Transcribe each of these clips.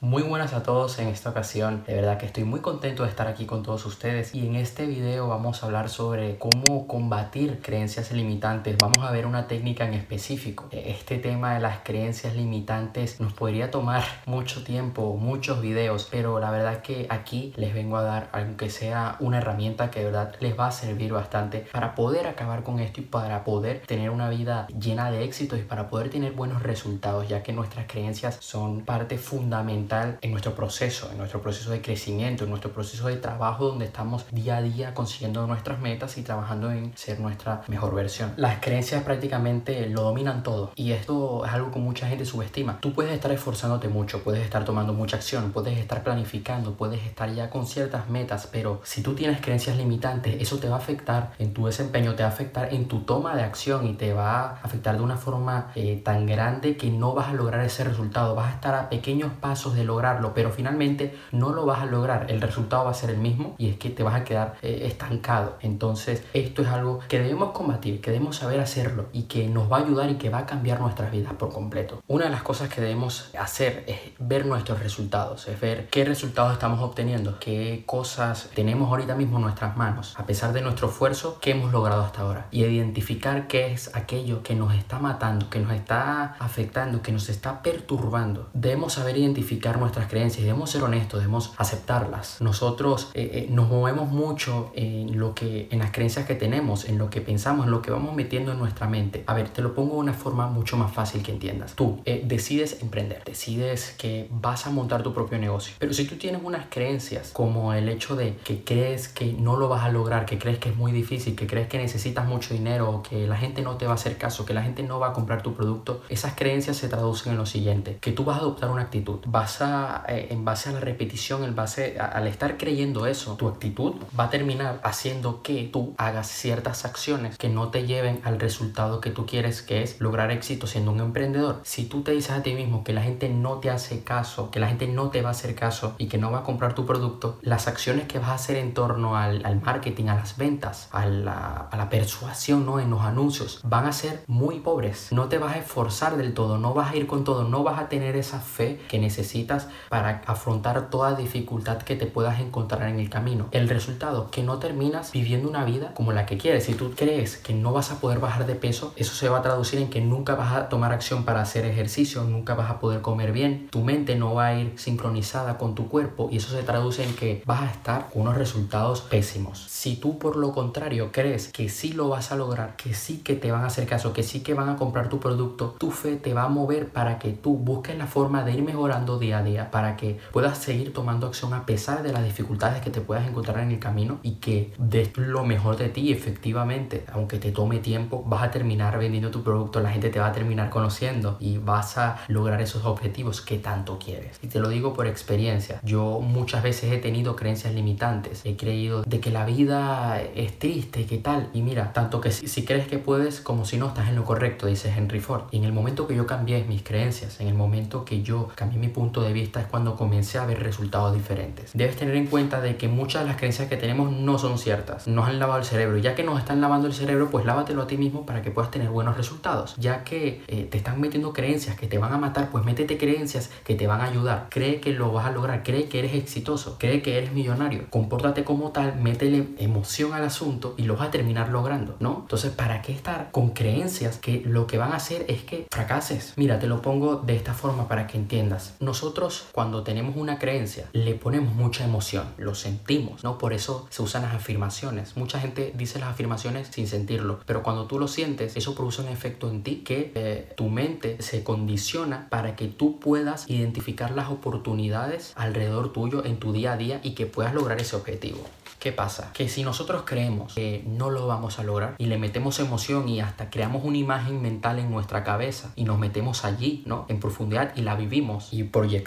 Muy buenas a todos en esta ocasión, de verdad que estoy muy contento de estar aquí con todos ustedes y en este video vamos a hablar sobre cómo combatir creencias limitantes, vamos a ver una técnica en específico. Este tema de las creencias limitantes nos podría tomar mucho tiempo, muchos videos, pero la verdad que aquí les vengo a dar, aunque sea una herramienta que de verdad les va a servir bastante para poder acabar con esto y para poder tener una vida llena de éxitos y para poder tener buenos resultados, ya que nuestras creencias son parte fundamental en nuestro proceso, en nuestro proceso de crecimiento, en nuestro proceso de trabajo donde estamos día a día consiguiendo nuestras metas y trabajando en ser nuestra mejor versión. Las creencias prácticamente lo dominan todo y esto es algo que mucha gente subestima. Tú puedes estar esforzándote mucho, puedes estar tomando mucha acción, puedes estar planificando, puedes estar ya con ciertas metas, pero si tú tienes creencias limitantes, eso te va a afectar en tu desempeño, te va a afectar en tu toma de acción y te va a afectar de una forma eh, tan grande que no vas a lograr ese resultado. Vas a estar a pequeños pasos de lograrlo, pero finalmente no lo vas a lograr. El resultado va a ser el mismo y es que te vas a quedar eh, estancado. Entonces, esto es algo que debemos combatir, que debemos saber hacerlo y que nos va a ayudar y que va a cambiar nuestras vidas por completo. Una de las cosas que debemos hacer es ver nuestros resultados, es ver qué resultados estamos obteniendo, qué cosas tenemos ahorita mismo en nuestras manos, a pesar de nuestro esfuerzo, que hemos logrado hasta ahora. Y identificar qué es aquello que nos está matando, que nos está afectando, que nos está perturbando. Debemos saber identificar nuestras creencias, debemos ser honestos, debemos aceptarlas. Nosotros eh, eh, nos movemos mucho en lo que en las creencias que tenemos, en lo que pensamos, en lo que vamos metiendo en nuestra mente. A ver, te lo pongo de una forma mucho más fácil que entiendas. Tú eh, decides emprender, decides que vas a montar tu propio negocio, pero si tú tienes unas creencias como el hecho de que crees que no lo vas a lograr, que crees que es muy difícil, que crees que necesitas mucho dinero que la gente no te va a hacer caso, que la gente no va a comprar tu producto, esas creencias se traducen en lo siguiente, que tú vas a adoptar una actitud, vas eh, en base a la repetición, en base al estar creyendo eso, tu actitud va a terminar haciendo que tú hagas ciertas acciones que no te lleven al resultado que tú quieres, que es lograr éxito siendo un emprendedor. Si tú te dices a ti mismo que la gente no te hace caso, que la gente no te va a hacer caso y que no va a comprar tu producto, las acciones que vas a hacer en torno al, marketing, a las ventas, a la, a la persuasión, ¿no? En los anuncios, van a ser muy pobres. No te vas a esforzar del todo, no vas a ir con todo, no vas a tener esa fe que necesitas para afrontar toda dificultad que te puedas encontrar en el camino. El resultado, que no terminas viviendo una vida como la que quieres. Si tú crees que no vas a poder bajar de peso, eso se va a traducir en que nunca vas a tomar acción para hacer ejercicio, nunca vas a poder comer bien, tu mente no va a ir sincronizada con tu cuerpo y eso se traduce en que vas a estar con unos resultados pésimos. Si tú por lo contrario crees que sí lo vas a lograr, que sí que te van a hacer caso, que sí que van a comprar tu producto, tu fe te va a mover para que tú busques la forma de ir mejorando día para que puedas seguir tomando acción a pesar de las dificultades que te puedas encontrar en el camino y que des lo mejor de ti efectivamente, aunque te tome tiempo, vas a terminar vendiendo tu producto, la gente te va a terminar conociendo y vas a lograr esos objetivos que tanto quieres. Y te lo digo por experiencia, yo muchas veces he tenido creencias limitantes, he creído de que la vida es triste, que tal, y mira, tanto que si, si crees que puedes como si no estás en lo correcto, dice Henry Ford. Y en el momento que yo cambié mis creencias, en el momento que yo cambié mi punto de vista es cuando comencé a ver resultados diferentes. Debes tener en cuenta de que muchas de las creencias que tenemos no son ciertas, nos han lavado el cerebro. Ya que nos están lavando el cerebro, pues lávatelo a ti mismo para que puedas tener buenos resultados. Ya que eh, te están metiendo creencias que te van a matar, pues métete creencias que te van a ayudar. Cree que lo vas a lograr, cree que eres exitoso, cree que eres millonario. Compórtate como tal, métele emoción al asunto y lo vas a terminar logrando, ¿no? Entonces, ¿para qué estar con creencias que lo que van a hacer es que fracases? Mira, te lo pongo de esta forma para que entiendas. Nosotros cuando tenemos una creencia le ponemos mucha emoción, lo sentimos, ¿no? Por eso se usan las afirmaciones. Mucha gente dice las afirmaciones sin sentirlo, pero cuando tú lo sientes, eso produce un efecto en ti que eh, tu mente se condiciona para que tú puedas identificar las oportunidades alrededor tuyo en tu día a día y que puedas lograr ese objetivo. ¿Qué pasa? Que si nosotros creemos que no lo vamos a lograr y le metemos emoción y hasta creamos una imagen mental en nuestra cabeza y nos metemos allí, ¿no? En profundidad y la vivimos y proyectamos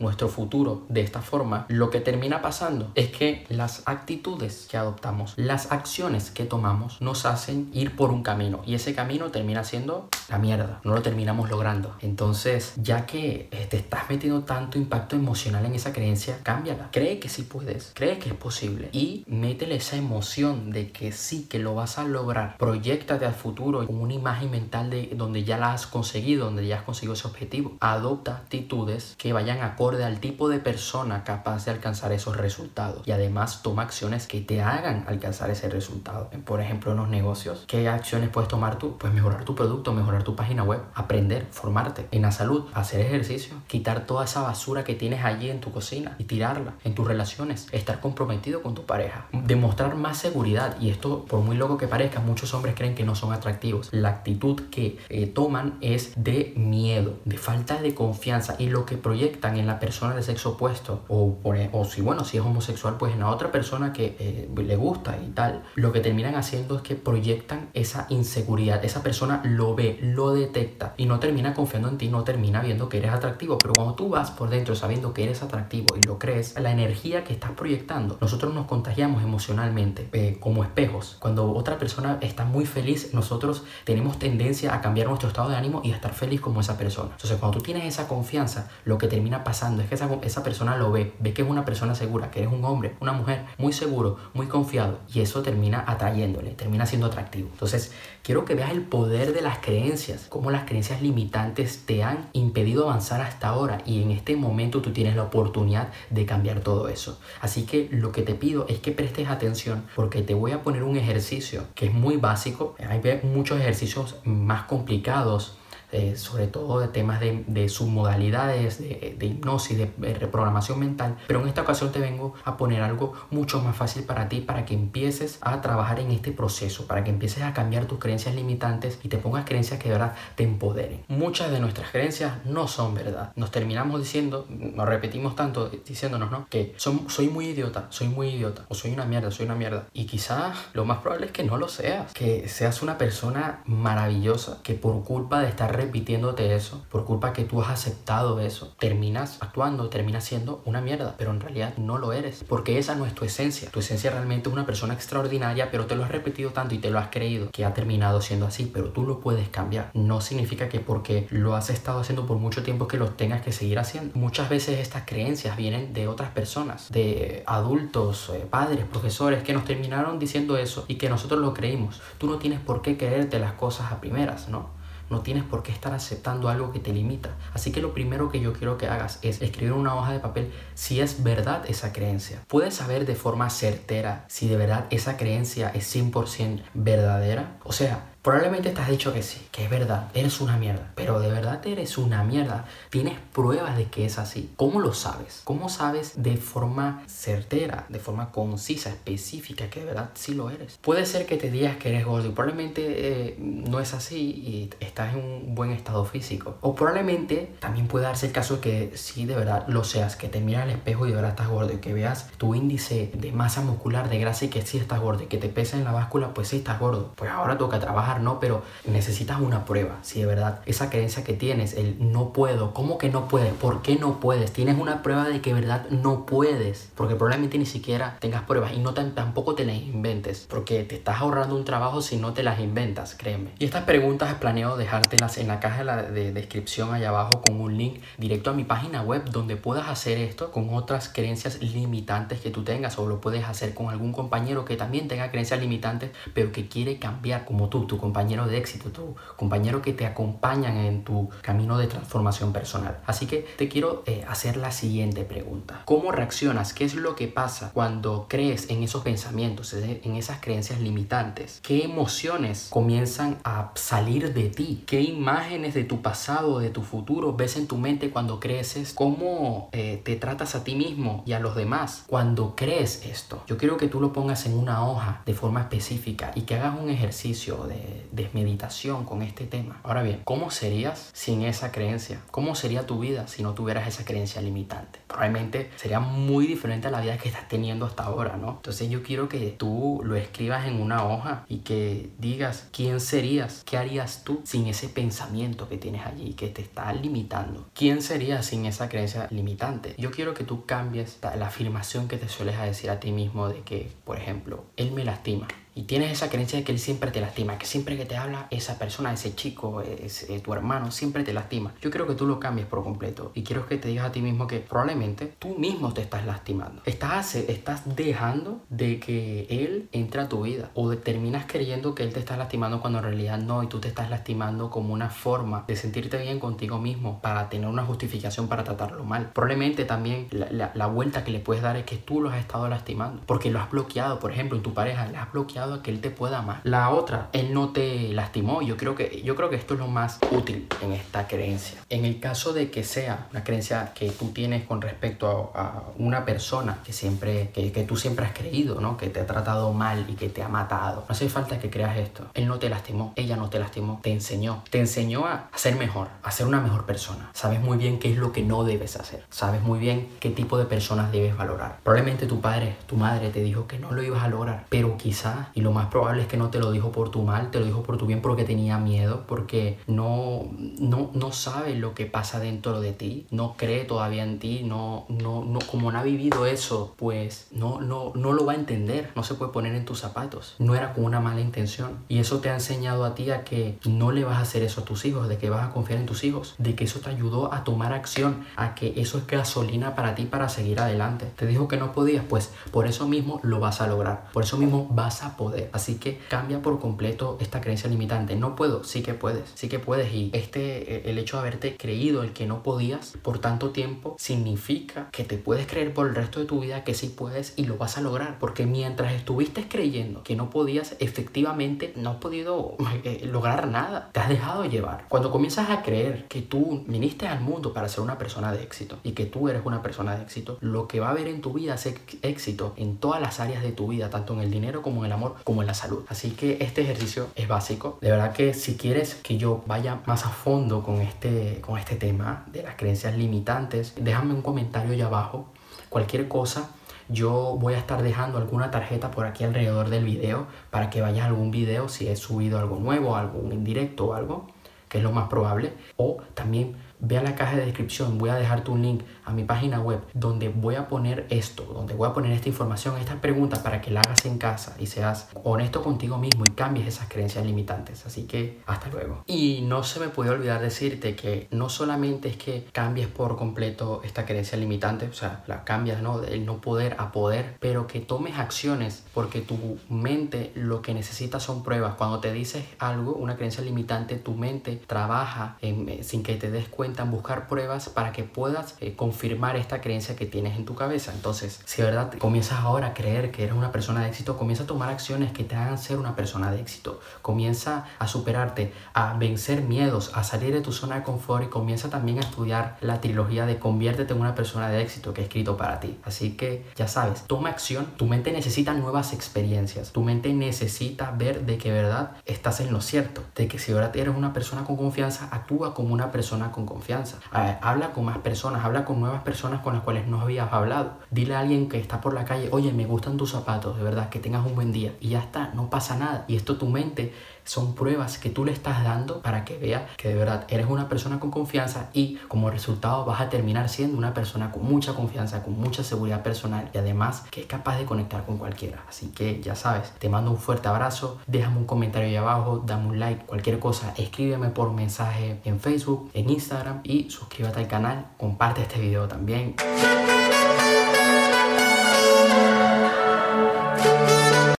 nuestro futuro de esta forma, lo que termina pasando es que las actitudes que adoptamos, las acciones que tomamos nos hacen ir por un camino y ese camino termina siendo la mierda, no lo terminamos logrando. Entonces, ya que eh, te estás metiendo tanto impacto emocional en esa creencia, cámbiala. Cree que sí puedes, cree que es posible y métele esa emoción de que sí, que lo vas a lograr. Proyectate al futuro con una imagen mental de donde ya la has conseguido, donde ya has conseguido ese objetivo. Adopta actitudes que vayan acorde al tipo de persona capaz de alcanzar esos resultados. Y además toma acciones que te hagan alcanzar ese resultado. Por ejemplo, en los negocios, ¿qué acciones puedes tomar tú? Pues mejorar tu producto, mejorar tu página web, aprender, formarte. En la salud, hacer ejercicio, quitar toda esa basura que tienes allí en tu cocina y tirarla. En tus relaciones, estar comprometido con tu pareja. Demostrar más seguridad. Y esto, por muy loco que parezca, muchos hombres creen que no son atractivos. La actitud que eh, toman es de miedo, de falta de confianza. Y lo que proyectan en la persona de sexo opuesto, o, e, o si bueno, si es homosexual, pues en la otra persona que eh, le gusta y tal, lo que terminan haciendo es que proyectan esa inseguridad. Esa persona lo ve, lo detecta y no termina confiando en ti, no termina viendo que eres atractivo. Pero cuando tú vas por dentro sabiendo que eres atractivo y lo crees, la energía que estás proyectando, nosotros nos contagiamos emocionalmente eh, como espejos. Cuando otra persona está muy feliz, nosotros tenemos tendencia a cambiar nuestro estado de ánimo y a estar feliz como esa persona. Entonces, cuando tú tienes esa confianza, lo termina pasando es que esa, esa persona lo ve, ve que es una persona segura, que eres un hombre, una mujer muy seguro, muy confiado y eso termina atrayéndole, termina siendo atractivo. Entonces, quiero que veas el poder de las creencias, cómo las creencias limitantes te han impedido avanzar hasta ahora y en este momento tú tienes la oportunidad de cambiar todo eso. Así que lo que te pido es que prestes atención porque te voy a poner un ejercicio que es muy básico. Hay muchos ejercicios más complicados eh, sobre todo de temas de, de submodalidades, de, de hipnosis, de, reprogramación mental, pero en esta ocasión te vengo a poner algo mucho más fácil para ti, para que empieces a trabajar en este proceso, para que empieces a cambiar tus creencias limitantes y te pongas creencias que de verdad te empoderen. Muchas de nuestras creencias no son verdad. Nos terminamos diciendo, nos repetimos tanto diciéndonos, ¿no? Que son, soy muy idiota, soy muy idiota, o soy una mierda, soy una mierda. Y quizás lo más probable es que no lo seas, que seas una persona maravillosa, que por culpa de estar repitiéndote eso, por culpa que tú has aceptado eso, terminas actuando, terminas siendo una mierda, pero en realidad no lo eres, porque esa no es tu esencia. Tu esencia realmente es una persona extraordinaria, pero te lo has repetido tanto y te lo has creído que ha terminado siendo así, pero tú lo puedes cambiar. No significa que porque lo has estado haciendo por mucho tiempo que lo tengas que seguir haciendo. Muchas veces estas creencias vienen de otras personas, de adultos, eh, padres, profesores que nos terminaron diciendo eso y que nosotros lo creímos. Tú no tienes por qué creerte las cosas a primeras, ¿no? No tienes por qué estar aceptando algo que te limita. Así que lo primero que yo quiero que hagas es escribir una hoja de papel si es verdad esa creencia. Puedes saber de forma certera si de verdad esa creencia es 100% verdadera. O sea, Probablemente te has dicho que sí, que es verdad, eres una mierda, pero de verdad eres una mierda. Tienes pruebas de que es así. ¿Cómo lo sabes? ¿Cómo sabes de forma certera, de forma concisa, específica, que de verdad sí lo eres? Puede ser que te digas que eres gordo y probablemente eh, no es así y estás en un buen estado físico. O probablemente también puede darse el caso que sí de verdad lo seas, que te miras al espejo y de verdad estás gordo y que veas tu índice de masa muscular, de grasa y que sí estás gordo y que te pesa en la báscula, pues sí estás gordo. Pues ahora toca trabajar no, pero necesitas una prueba, si de verdad esa creencia que tienes, el no puedo, ¿cómo que no puedes? ¿Por qué no puedes? Tienes una prueba de que de verdad no puedes, porque probablemente ni siquiera tengas pruebas y no tampoco te las inventes, porque te estás ahorrando un trabajo si no te las inventas, créeme. Y estas preguntas planeo dejártelas en la caja de descripción allá abajo con un link directo a mi página web donde puedas hacer esto con otras creencias limitantes que tú tengas o lo puedes hacer con algún compañero que también tenga creencias limitantes pero que quiere cambiar como tú, compañero de éxito, tu compañero que te acompañan en tu camino de transformación personal. Así que te quiero eh, hacer la siguiente pregunta. ¿Cómo reaccionas? ¿Qué es lo que pasa cuando crees en esos pensamientos, en esas creencias limitantes? ¿Qué emociones comienzan a salir de ti? ¿Qué imágenes de tu pasado, de tu futuro ves en tu mente cuando creces? ¿Cómo eh, te tratas a ti mismo y a los demás cuando crees esto? Yo quiero que tú lo pongas en una hoja de forma específica y que hagas un ejercicio de de, meditación con este tema. Ahora bien, ¿cómo serías sin esa creencia? ¿Cómo sería tu vida si no tuvieras esa creencia limitante? Probablemente sería muy diferente a la vida que estás teniendo hasta ahora, ¿no? Entonces yo quiero que tú lo escribas en una hoja y que digas quién serías, qué harías tú sin ese pensamiento que tienes allí que te está limitando. ¿Quién serías sin esa creencia limitante? Yo quiero que tú cambies la afirmación que te sueles decir a ti mismo de que, por ejemplo, él me lastima y tienes esa creencia de que él siempre te lastima, que siempre que te habla esa persona, ese chico, es, tu hermano, siempre te lastima. Yo quiero que tú lo cambies por completo y quiero que te digas a ti mismo que probablemente tú mismo te estás lastimando. Estás, estás dejando de que él entre a tu vida o terminas creyendo que él te está lastimando cuando en realidad no y tú te estás lastimando como una forma de sentirte bien contigo mismo para tener una justificación para tratarlo mal. Probablemente también la, la vuelta que le puedes dar es que tú lo has estado lastimando porque lo has bloqueado, por ejemplo, en tu pareja, le has bloqueado a que él te pueda amar. La otra, él no te lastimó. Yo creo que, yo creo que esto es lo más útil en esta creencia. En el caso de que sea una creencia que tú tienes con respecto a, una persona que siempre, que, que, tú siempre has creído, ¿no? Que te ha tratado mal y que te ha matado. No hace falta que creas esto. Él no te lastimó, ella no te lastimó, te enseñó. Te enseñó a ser mejor, a ser una mejor persona. Sabes muy bien qué es lo que no debes hacer. Sabes muy bien qué tipo de personas debes valorar. Probablemente tu padre, tu madre te dijo que no lo ibas a lograr, pero quizá, y lo más probable es que no te lo dijo por tu mal, te lo dijo por tu bien porque tenía miedo, porque no, no, no sabe lo que pasa dentro de ti, no cree todavía en ti, no, no, no, como no ha vivido eso, pues no, no, no lo va a entender, no se puede poner en tus zapatos. No era con una mala intención. Y eso te ha enseñado a ti a que no le vas a hacer eso a tus hijos, de que vas a confiar en tus hijos, de que eso te ayudó a tomar acción, a que eso es gasolina para ti para seguir adelante. Te dijo que no podías, pues por eso mismo lo vas a lograr, por eso mismo vas a poder. Así que cambia por completo esta creencia limitante. No puedo, sí que puedes, sí que puedes. Y este, eh, el hecho de haberte creído el que no podías por tanto tiempo significa que te puedes creer por el resto de tu vida que sí puedes y lo vas a lograr. Porque mientras estuviste creyendo que no podías, efectivamente no has podido eh, lograr nada. Te has dejado llevar. Cuando comienzas a creer que tú viniste al mundo para ser una persona de éxito y que tú eres una persona de éxito, lo que va a haber en tu vida es éxito en todas las áreas de tu vida, tanto en el dinero como en el amor, como en la salud. Así que este ejercicio es básico. De verdad que si quieres que yo vaya más a fondo con este, con este tema de las creencias limitantes, déjame un comentario allá abajo. Cualquier cosa yo voy a estar dejando alguna tarjeta por aquí alrededor del video para que vayas a algún video si he subido algo nuevo, algún indirecto o algo, que es lo más probable. O también ve a la caja de descripción, voy a dejarte un link a mi página web donde voy a poner esto, donde voy a poner esta información, estas preguntas para que la hagas en casa y seas honesto contigo mismo y cambies esas creencias limitantes. Así que hasta luego. Y no se me puede olvidar decirte que no solamente es que cambies por completo esta creencia limitante, o sea, la cambias, ¿no? Del no poder a poder, pero que tomes acciones porque tu mente lo que necesita son pruebas. Cuando te dices algo, una creencia limitante, tu mente trabaja eh, sin que te des cuenta en buscar pruebas para que puedas eh, confirmar esta creencia que tienes en tu cabeza. Entonces, si de verdad comienzas ahora a creer que eres una persona de éxito, comienza a tomar acciones que te hagan ser una persona de éxito. Comienza a superarte, a vencer miedos, a salir de tu zona de confort y comienza también a estudiar la trilogía de conviértete en una persona de éxito que he escrito para ti. Así que ya sabes, toma acción. Tu mente necesita nuevas experiencias. Tu mente necesita ver de que verdad estás en lo cierto. De que si verdad eres una persona con confianza, actúa como una persona con confianza. Habla con más personas, habla con nuevas personas con las cuales no habías hablado. Dile a alguien que está por la calle, oye, me gustan tus zapatos, de verdad, que tengas un buen día. Y ya está, no pasa nada. Y esto tu mente son pruebas que tú le estás dando para que vea que de verdad eres una persona con confianza y como resultado vas a terminar siendo una persona con mucha confianza, con mucha seguridad personal y además que es capaz de conectar con cualquiera. Así que ya sabes, te mando un fuerte abrazo, déjame un comentario ahí abajo, dame un like, cualquier cosa, escríbeme por mensaje en Facebook, en Instagram y suscríbete al canal, comparte este video también.